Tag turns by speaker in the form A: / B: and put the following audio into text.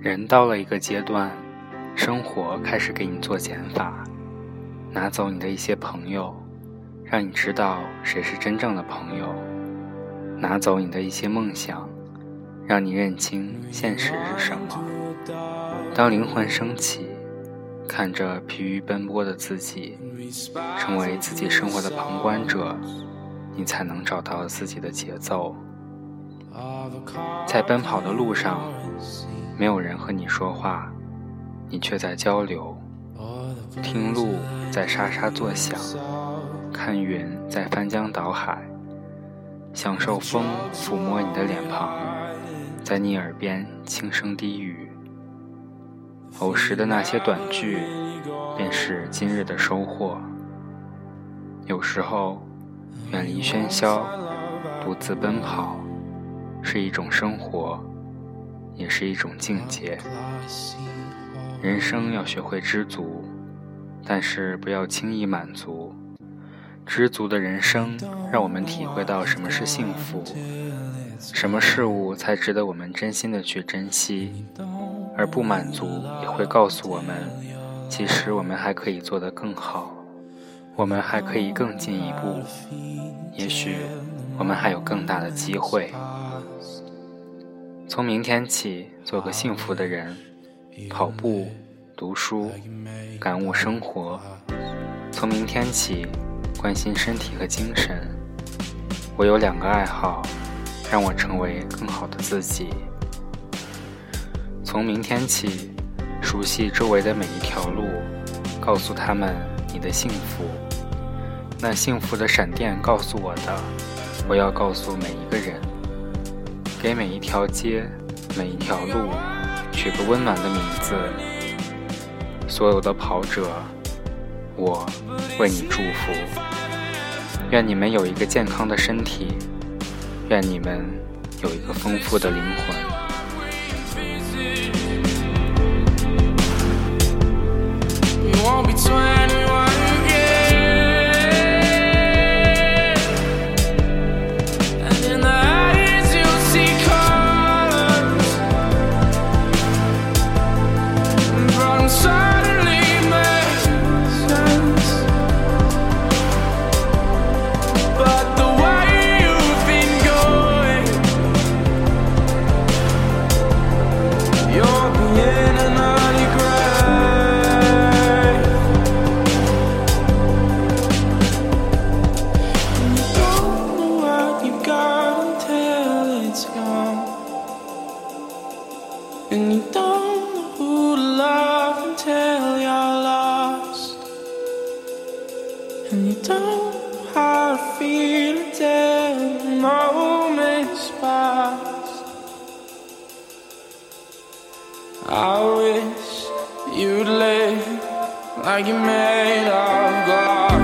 A: 人到了一个阶段生活开始给你做减法拿走你的一些朋友让你知道谁是真正的朋友。拿走你的一些梦想让你认清现实是什么。当灵魂升起看着疲于奔波的自己成为自己生活的旁观者你才能找到自己的节奏在奔跑的路上。没有人和你说话，你却在交流；听路在沙沙作响，看云在翻江倒海，享受风抚摸你的脸庞，在你耳边轻声低语。偶时的那些短句，便是今日的收获。有时候，远离喧嚣，独自奔跑，是一种生活。也是一种境界。人生要学会知足，但是不要轻易满足。知足的人生，让我们体会到什么是幸福，什么事物才值得我们真心的去珍惜。而不满足，也会告诉我们，其实我们还可以做得更好，我们还可以更进一步，也许我们还有更大的机会。从明天起，做个幸福的人，跑步、读书、感悟生活。从明天起，关心身体和精神。我有两个爱好，让我成为更好的自己。从明天起，熟悉周围的每一条路，告诉他们你的幸福。那幸福的闪电告诉我的，我要告诉每一个人。给每一条街、每一条路取个温暖的名字。所有的跑者，我为你祝福。愿你们有一个健康的身体，愿你们有一个丰富的灵魂。
B: And I wish you'd live like you're made of glass.